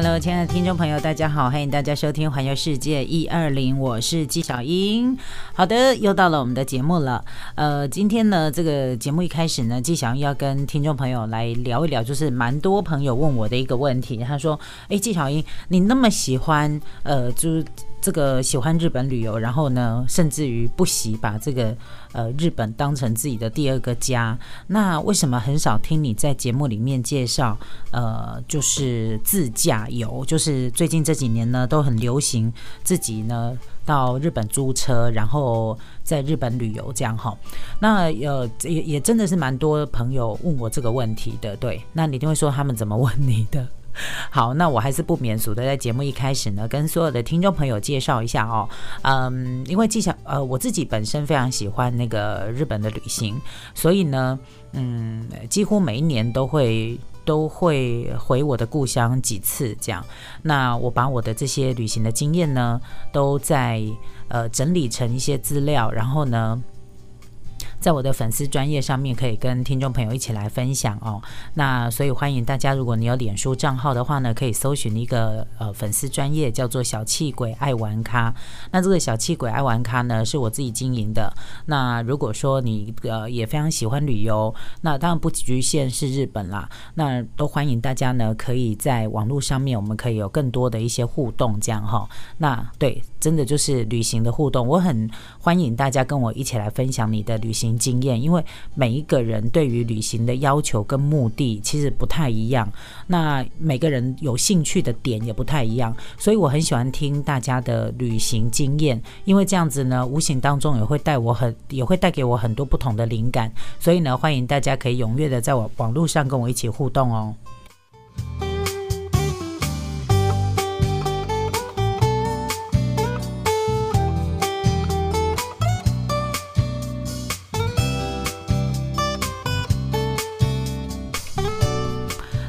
Hello，亲爱的听众朋友，大家好，欢迎大家收听《环游世界一二零》，我是纪小英。好的，又到了我们的节目了。呃，今天呢，这个节目一开始呢，纪小英要跟听众朋友来聊一聊，就是蛮多朋友问我的一个问题。他说：“哎，纪小英，你那么喜欢，呃，就。”这个喜欢日本旅游，然后呢，甚至于不惜把这个呃日本当成自己的第二个家。那为什么很少听你在节目里面介绍？呃，就是自驾游，就是最近这几年呢都很流行自己呢到日本租车，然后在日本旅游这样哈。那呃也也真的是蛮多朋友问我这个问题的，对。那你一定会说他们怎么问你的？好，那我还是不免俗的，在节目一开始呢，跟所有的听众朋友介绍一下哦。嗯，因为纪晓呃，我自己本身非常喜欢那个日本的旅行，所以呢，嗯，几乎每一年都会都会回我的故乡几次这样。那我把我的这些旅行的经验呢，都在呃整理成一些资料，然后呢。在我的粉丝专业上面，可以跟听众朋友一起来分享哦。那所以欢迎大家，如果你有脸书账号的话呢，可以搜寻一个呃粉丝专业，叫做小气鬼爱玩咖。那这个小气鬼爱玩咖呢，是我自己经营的。那如果说你呃也非常喜欢旅游，那当然不局限是日本啦，那都欢迎大家呢，可以在网络上面，我们可以有更多的一些互动，这样哈。那对，真的就是旅行的互动，我很欢迎大家跟我一起来分享你的旅行。经验，因为每一个人对于旅行的要求跟目的其实不太一样，那每个人有兴趣的点也不太一样，所以我很喜欢听大家的旅行经验，因为这样子呢，无形当中也会带我很，也会带给我很多不同的灵感，所以呢，欢迎大家可以踊跃的在网网络上跟我一起互动哦。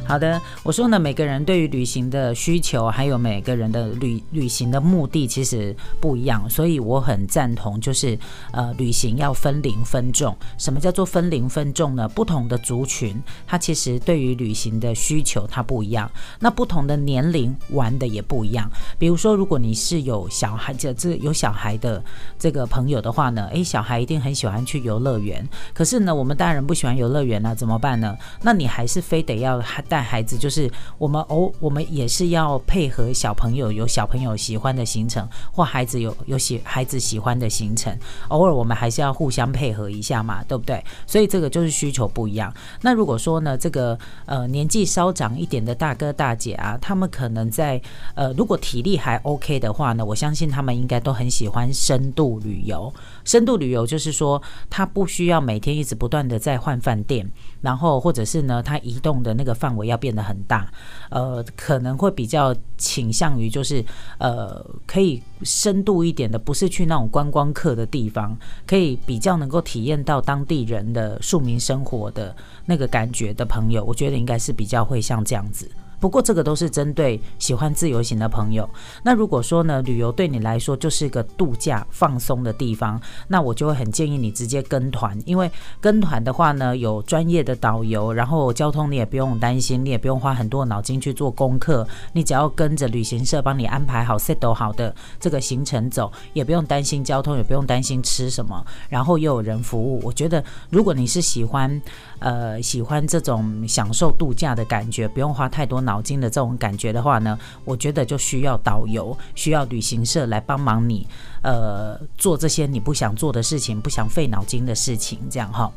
好的，我说呢，每个人对于旅行的需求，还有每个人的旅旅行的目的，其实不一样，所以我很赞同，就是呃，旅行要分龄分众。什么叫做分龄分众呢？不同的族群，它其实对于旅行的需求它不一样。那不同的年龄玩的也不一样。比如说，如果你是有小孩，这这有小孩的这个朋友的话呢，诶，小孩一定很喜欢去游乐园。可是呢，我们大人不喜欢游乐园呢，怎么办呢？那你还是非得要带。孩子就是我们偶，我们也是要配合小朋友有小朋友喜欢的行程，或孩子有有喜孩子喜欢的行程，偶尔我们还是要互相配合一下嘛，对不对？所以这个就是需求不一样。那如果说呢，这个呃年纪稍长一点的大哥大姐啊，他们可能在呃如果体力还 OK 的话呢，我相信他们应该都很喜欢深度旅游。深度旅游就是说，他不需要每天一直不断的在换饭店。然后，或者是呢，他移动的那个范围要变得很大，呃，可能会比较倾向于就是，呃，可以深度一点的，不是去那种观光客的地方，可以比较能够体验到当地人的庶民生活的那个感觉的朋友，我觉得应该是比较会像这样子。不过这个都是针对喜欢自由行的朋友。那如果说呢，旅游对你来说就是一个度假放松的地方，那我就会很建议你直接跟团，因为跟团的话呢，有专业的导游，然后交通你也不用担心，你也不用花很多脑筋去做功课，你只要跟着旅行社帮你安排好 set 好的这个行程走，也不用担心交通，也不用担心吃什么，然后又有人服务。我觉得如果你是喜欢呃喜欢这种享受度假的感觉，不用花太多。脑脑筋的这种感觉的话呢，我觉得就需要导游，需要旅行社来帮忙你，呃，做这些你不想做的事情，不想费脑筋的事情，这样哈。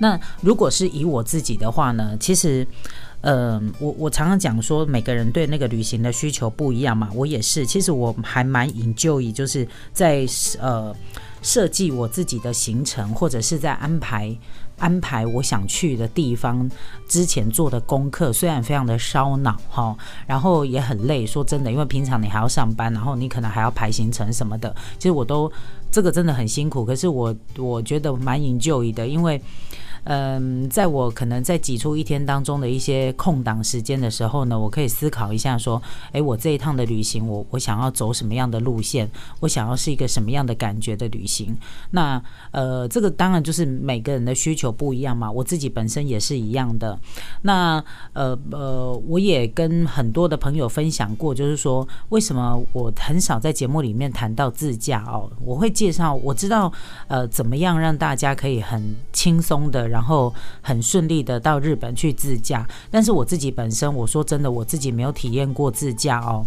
那如果是以我自己的话呢，其实，呃，我我常常讲说，每个人对那个旅行的需求不一样嘛，我也是，其实我还蛮引咎于，就是在呃设计我自己的行程，或者是在安排。安排我想去的地方之前做的功课，虽然非常的烧脑哈，然后也很累。说真的，因为平常你还要上班，然后你可能还要排行程什么的，其实我都这个真的很辛苦。可是我我觉得蛮引咎的，因为嗯，在我可能在挤出一天当中的一些空档时间的时候呢，我可以思考一下，说，诶，我这一趟的旅行，我我想要走什么样的路线？我想要是一个什么样的感觉的旅行？那呃，这个当然就是每个人的需求不一样嘛。我自己本身也是一样的。那呃呃，我也跟很多的朋友分享过，就是说，为什么我很少在节目里面谈到自驾哦？我会介绍，我知道呃，怎么样让大家可以很轻松的。然后很顺利的到日本去自驾，但是我自己本身，我说真的，我自己没有体验过自驾哦。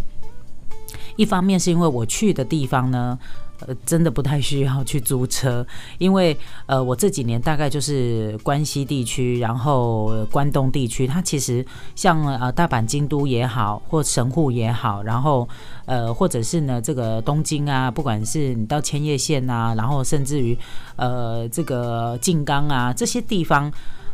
一方面是因为我去的地方呢。呃，真的不太需要去租车，因为呃，我这几年大概就是关西地区，然后关东地区，它其实像呃大阪、京都也好，或神户也好，然后呃，或者是呢这个东京啊，不管是你到千叶县啊，然后甚至于呃这个静冈啊这些地方，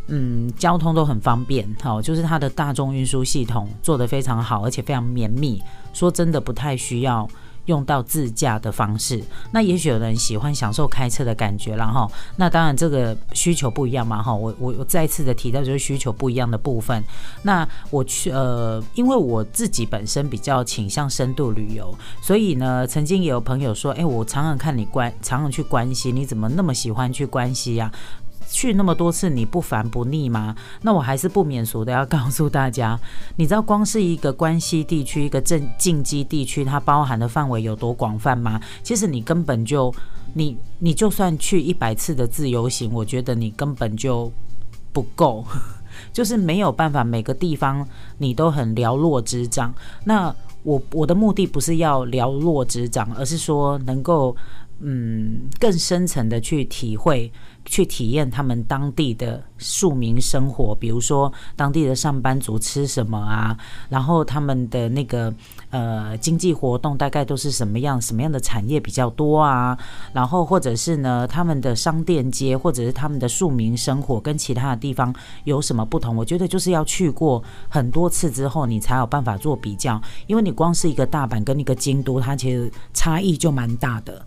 嗯，交通都很方便，好，就是它的大众运输系统做得非常好，而且非常绵密，说真的不太需要。用到自驾的方式，那也许有人喜欢享受开车的感觉，然后那当然这个需求不一样嘛，哈，我我我再次的提到就是需求不一样的部分。那我去呃，因为我自己本身比较倾向深度旅游，所以呢，曾经也有朋友说，哎，我常常看你关，常常去关西，你怎么那么喜欢去关西呀？去那么多次，你不烦不腻吗？那我还是不免俗的要告诉大家，你知道光是一个关西地区，一个正近畿地区，它包含的范围有多广泛吗？其实你根本就，你你就算去一百次的自由行，我觉得你根本就不够，就是没有办法每个地方你都很了若指掌。那我我的目的不是要了若指掌，而是说能够嗯更深层的去体会。去体验他们当地的庶民生活，比如说当地的上班族吃什么啊，然后他们的那个呃经济活动大概都是什么样，什么样的产业比较多啊，然后或者是呢他们的商店街，或者是他们的庶民生活跟其他的地方有什么不同？我觉得就是要去过很多次之后，你才有办法做比较，因为你光是一个大阪跟一个京都，它其实差异就蛮大的。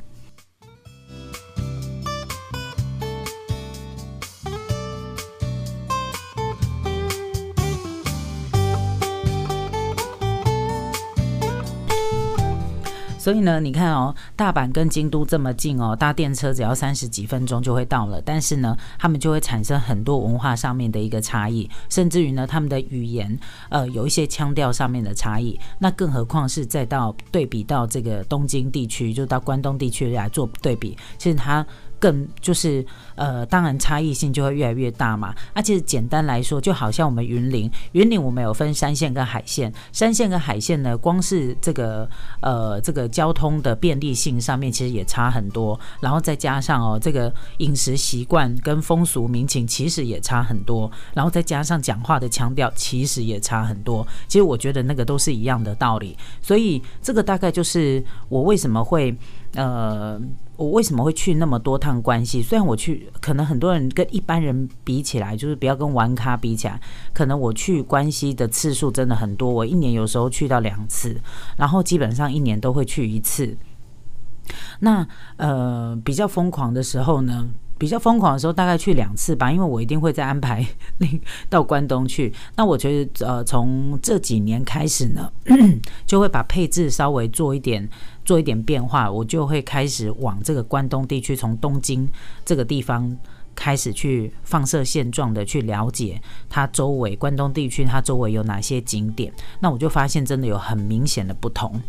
所以呢，你看哦，大阪跟京都这么近哦，搭电车只要三十几分钟就会到了。但是呢，他们就会产生很多文化上面的一个差异，甚至于呢，他们的语言呃有一些腔调上面的差异。那更何况是再到对比到这个东京地区，就到关东地区来做对比，其实它。更就是呃，当然差异性就会越来越大嘛。而且简单来说，就好像我们云林，云林我们有分山线跟海线，山线跟海线呢，光是这个呃这个交通的便利性上面其实也差很多。然后再加上哦，这个饮食习惯跟风俗民情其实也差很多。然后再加上讲话的腔调其实也差很多。其实我觉得那个都是一样的道理。所以这个大概就是我为什么会呃。我为什么会去那么多趟关系？虽然我去，可能很多人跟一般人比起来，就是不要跟玩咖比起来，可能我去关系的次数真的很多。我一年有时候去到两次，然后基本上一年都会去一次。那呃，比较疯狂的时候呢？比较疯狂的时候，大概去两次吧，因为我一定会再安排 那到关东去。那我觉得，呃，从这几年开始呢，就会把配置稍微做一点，做一点变化，我就会开始往这个关东地区，从东京这个地方开始去放射现状的去了解它周围关东地区它周围有哪些景点。那我就发现真的有很明显的不同。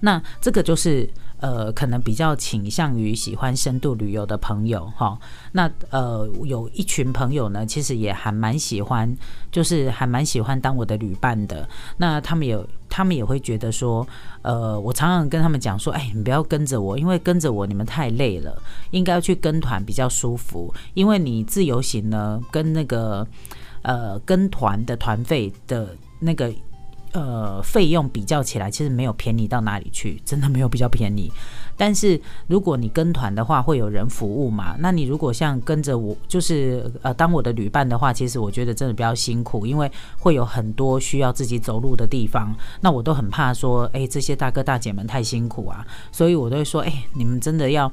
那这个就是。呃，可能比较倾向于喜欢深度旅游的朋友哈，那呃有一群朋友呢，其实也还蛮喜欢，就是还蛮喜欢当我的旅伴的。那他们有，他们也会觉得说，呃，我常常跟他们讲说，哎，你不要跟着我，因为跟着我你们太累了，应该要去跟团比较舒服。因为你自由行呢，跟那个呃跟团的团费的那个。呃，费用比较起来，其实没有便宜到哪里去，真的没有比较便宜。但是如果你跟团的话，会有人服务嘛？那你如果像跟着我，就是呃当我的旅伴的话，其实我觉得真的比较辛苦，因为会有很多需要自己走路的地方。那我都很怕说，哎，这些大哥大姐们太辛苦啊，所以我都会说，哎，你们真的要。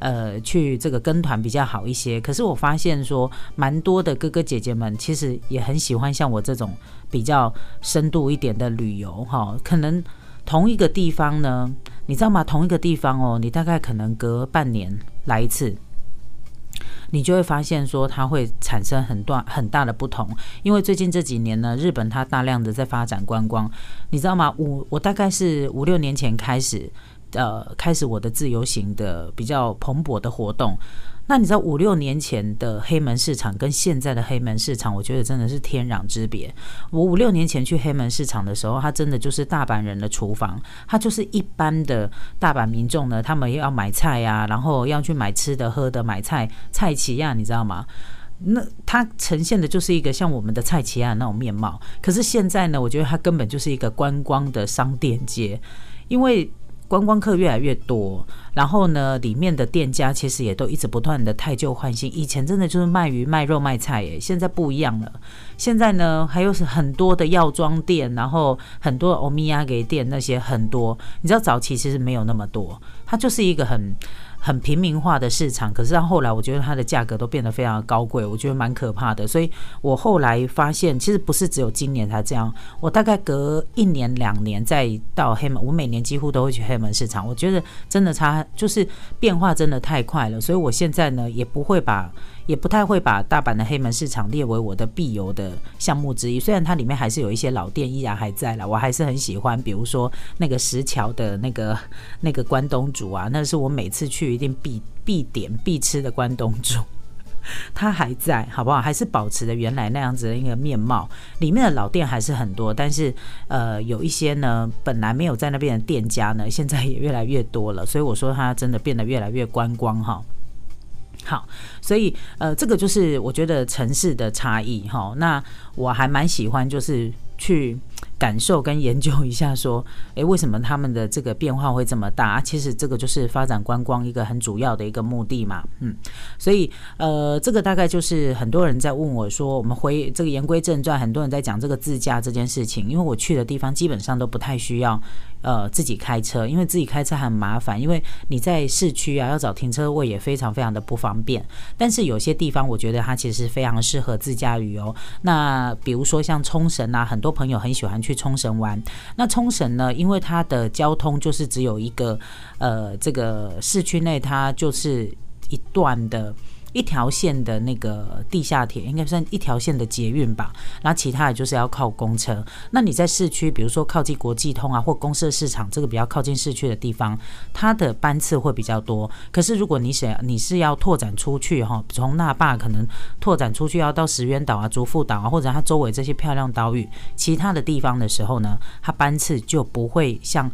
呃，去这个跟团比较好一些。可是我发现说，蛮多的哥哥姐姐们其实也很喜欢像我这种比较深度一点的旅游哈。可能同一个地方呢，你知道吗？同一个地方哦，你大概可能隔半年来一次，你就会发现说它会产生很大很大的不同。因为最近这几年呢，日本它大量的在发展观光，你知道吗？五我大概是五六年前开始。呃，开始我的自由行的比较蓬勃的活动。那你知道五六年前的黑门市场跟现在的黑门市场，我觉得真的是天壤之别。我五六年前去黑门市场的时候，它真的就是大阪人的厨房，它就是一般的大阪民众呢，他们要买菜呀，然后要去买吃的、喝的、买菜菜齐呀，你知道吗？那它呈现的就是一个像我们的菜齐亚那种面貌。可是现在呢，我觉得它根本就是一个观光的商店街，因为。观光客越来越多，然后呢，里面的店家其实也都一直不断的汰旧换新。以前真的就是卖鱼、卖肉、卖菜，耶，现在不一样了。现在呢，还有是很多的药妆店，然后很多欧米亚给店那些很多。你知道早期其实没有那么多，它就是一个很。很平民化的市场，可是到后来，我觉得它的价格都变得非常的高贵，我觉得蛮可怕的。所以我后来发现，其实不是只有今年才这样，我大概隔一年两年再到黑门，我每年几乎都会去黑门市场。我觉得真的差，就是变化真的太快了，所以我现在呢也不会把。也不太会把大阪的黑门市场列为我的必游的项目之一，虽然它里面还是有一些老店依然还在了，我还是很喜欢，比如说那个石桥的那个 那个关东煮啊，那是我每次去一定必必点必吃的关东煮，它还在，好不好？还是保持着原来那样子的一个面貌，里面的老店还是很多，但是呃，有一些呢本来没有在那边的店家呢，现在也越来越多了，所以我说它真的变得越来越观光哈。好，所以呃，这个就是我觉得城市的差异哈。那我还蛮喜欢，就是去。感受跟研究一下，说，诶，为什么他们的这个变化会这么大？其实这个就是发展观光一个很主要的一个目的嘛，嗯，所以，呃，这个大概就是很多人在问我说，我们回这个言归正传，很多人在讲这个自驾这件事情，因为我去的地方基本上都不太需要，呃，自己开车，因为自己开车很麻烦，因为你在市区啊，要找停车位也非常非常的不方便。但是有些地方，我觉得它其实非常适合自驾旅游。那比如说像冲绳啊，很多朋友很喜欢去。冲绳玩，那冲绳呢？因为它的交通就是只有一个，呃，这个市区内它就是一段的。一条线的那个地下铁应该算一条线的捷运吧，然后其他的就是要靠公车。那你在市区，比如说靠近国际通啊，或公社市场这个比较靠近市区的地方，它的班次会比较多。可是如果你想你是要拓展出去哈，从那霸可能拓展出去要到石垣岛啊、竹富岛啊，或者它周围这些漂亮岛屿，其他的地方的时候呢，它班次就不会像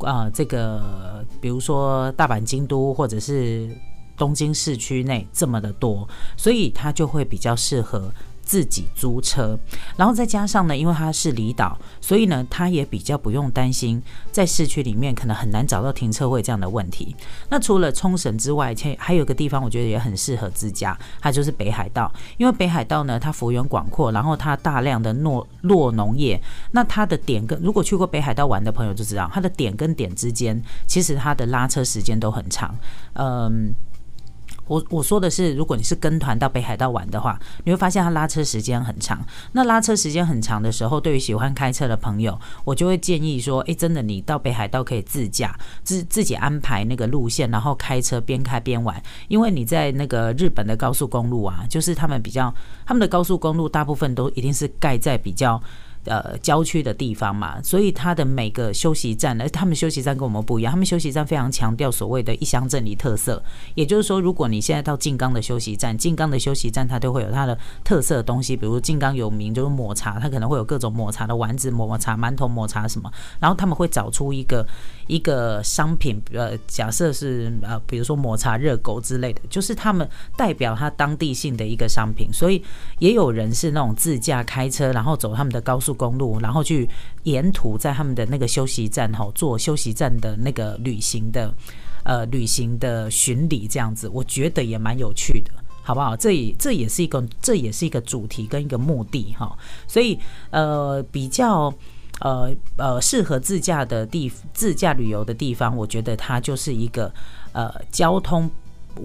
啊这个，比如说大阪、京都或者是。东京市区内这么的多，所以它就会比较适合自己租车。然后再加上呢，因为它是离岛，所以呢，它也比较不用担心在市区里面可能很难找到停车位这样的问题。那除了冲绳之外，且还有个地方我觉得也很适合自驾，它就是北海道。因为北海道呢，它幅员广阔，然后它大量的诺落农业。那它的点跟如果去过北海道玩的朋友就知道，它的点跟点之间，其实它的拉车时间都很长。嗯。我我说的是，如果你是跟团到北海道玩的话，你会发现它拉车时间很长。那拉车时间很长的时候，对于喜欢开车的朋友，我就会建议说，诶，真的，你到北海道可以自驾，自自己安排那个路线，然后开车边开边玩。因为你在那个日本的高速公路啊，就是他们比较，他们的高速公路大部分都一定是盖在比较。呃，郊区的地方嘛，所以它的每个休息站呢，他们休息站跟我们不一样，他们休息站非常强调所谓的一乡镇里特色，也就是说，如果你现在到静冈的休息站，静冈的休息站它都会有它的特色的东西，比如静冈有名就是抹茶，它可能会有各种抹茶的丸子、抹茶馒头、抹茶什么，然后他们会找出一个一个商品，呃，假设是呃，比如说抹茶热狗之类的，就是他们代表它当地性的一个商品，所以也有人是那种自驾开车，然后走他们的高速。公路，然后去沿途在他们的那个休息站哈做休息站的那个旅行的呃旅行的巡礼这样子，我觉得也蛮有趣的。好不好？这也这也是一个这也是一个主题跟一个目的哈，所以呃比较呃呃适合自驾的地自驾旅游的地方，我觉得它就是一个呃交通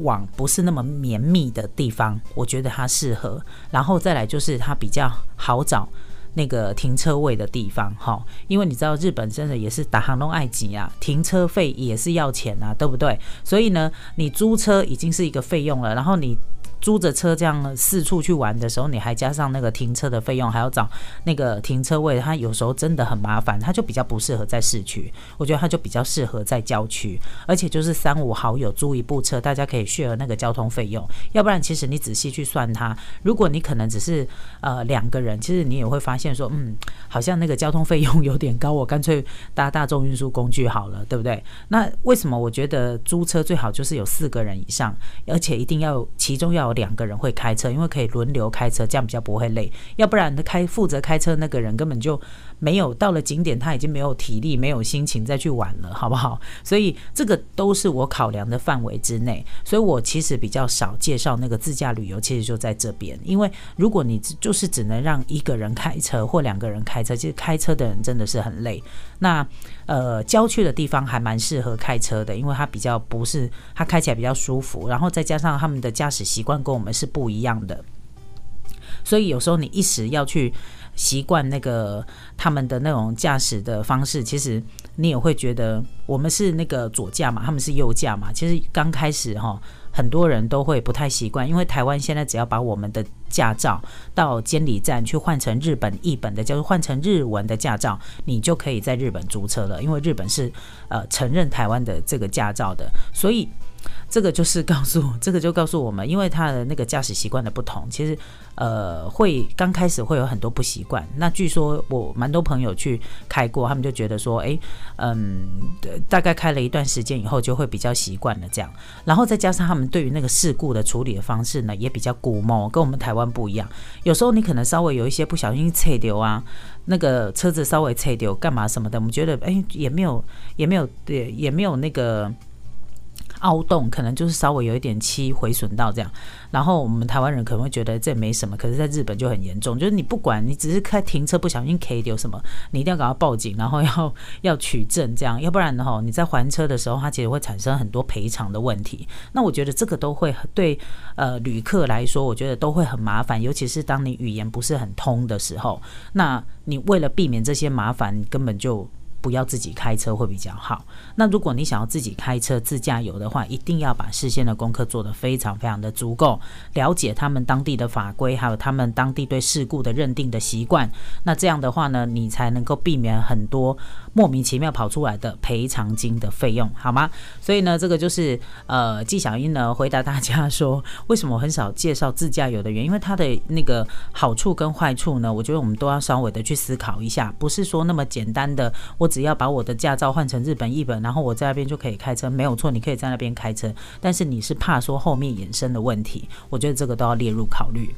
网不是那么绵密的地方，我觉得它适合。然后再来就是它比较好找那个停车位的地方哈，因为你知道日本真的也是打航龙爱挤啊，停车费也是要钱啊，对不对？所以呢，你租车已经是一个费用了，然后你。租着车这样四处去玩的时候，你还加上那个停车的费用，还要找那个停车位，它有时候真的很麻烦，它就比较不适合在市区。我觉得它就比较适合在郊区，而且就是三五好友租一部车，大家可以 share 那个交通费用。要不然，其实你仔细去算它，如果你可能只是呃两个人，其实你也会发现说，嗯，好像那个交通费用有点高，我干脆搭大众运输工具好了，对不对？那为什么我觉得租车最好就是有四个人以上，而且一定要其中要。两个人会开车，因为可以轮流开车，这样比较不会累。要不然，他开负责开车那个人根本就没有到了景点，他已经没有体力、没有心情再去玩了，好不好？所以这个都是我考量的范围之内。所以我其实比较少介绍那个自驾旅游，其实就在这边。因为如果你就是只能让一个人开车或两个人开车，其实开车的人真的是很累。那呃，郊区的地方还蛮适合开车的，因为它比较不是，它开起来比较舒服，然后再加上他们的驾驶习惯跟我们是不一样的，所以有时候你一时要去习惯那个他们的那种驾驶的方式，其实你也会觉得我们是那个左驾嘛，他们是右驾嘛，其实刚开始哈。很多人都会不太习惯，因为台湾现在只要把我们的驾照到监理站去换成日本译本的，就是换成日文的驾照，你就可以在日本租车了。因为日本是呃承认台湾的这个驾照的，所以。这个就是告诉，这个就告诉我们，因为他的那个驾驶习惯的不同，其实呃会刚开始会有很多不习惯。那据说我蛮多朋友去开过，他们就觉得说，哎，嗯，大概开了一段时间以后就会比较习惯了这样。然后再加上他们对于那个事故的处理的方式呢，也比较古毛，跟我们台湾不一样。有时候你可能稍微有一些不小心踩丢啊，那个车子稍微踩丢干嘛什么的，我们觉得哎也没有也没有对也没有那个。凹洞可能就是稍微有一点漆毁损到这样，然后我们台湾人可能会觉得这没什么，可是在日本就很严重，就是你不管你只是开停车不小心 K 丢什么，你一定要赶快报警，然后要 要取证这样，要不然的话你在还车的时候，它其实会产生很多赔偿的问题。那我觉得这个都会对呃旅客来说，我觉得都会很麻烦，尤其是当你语言不是很通的时候，那你为了避免这些麻烦，你根本就。不要自己开车会比较好。那如果你想要自己开车自驾游的话，一定要把事先的功课做得非常非常的足够，了解他们当地的法规，还有他们当地对事故的认定的习惯。那这样的话呢，你才能够避免很多莫名其妙跑出来的赔偿金的费用，好吗？所以呢，这个就是呃纪小英呢回答大家说，为什么我很少介绍自驾游的原因，因为它的那个好处跟坏处呢，我觉得我们都要稍微的去思考一下，不是说那么简单的我。只要把我的驾照换成日本一本然后我在那边就可以开车没有错你可以在那边开车但是你是怕说后面衍生的问题我觉得这个都要列入考虑。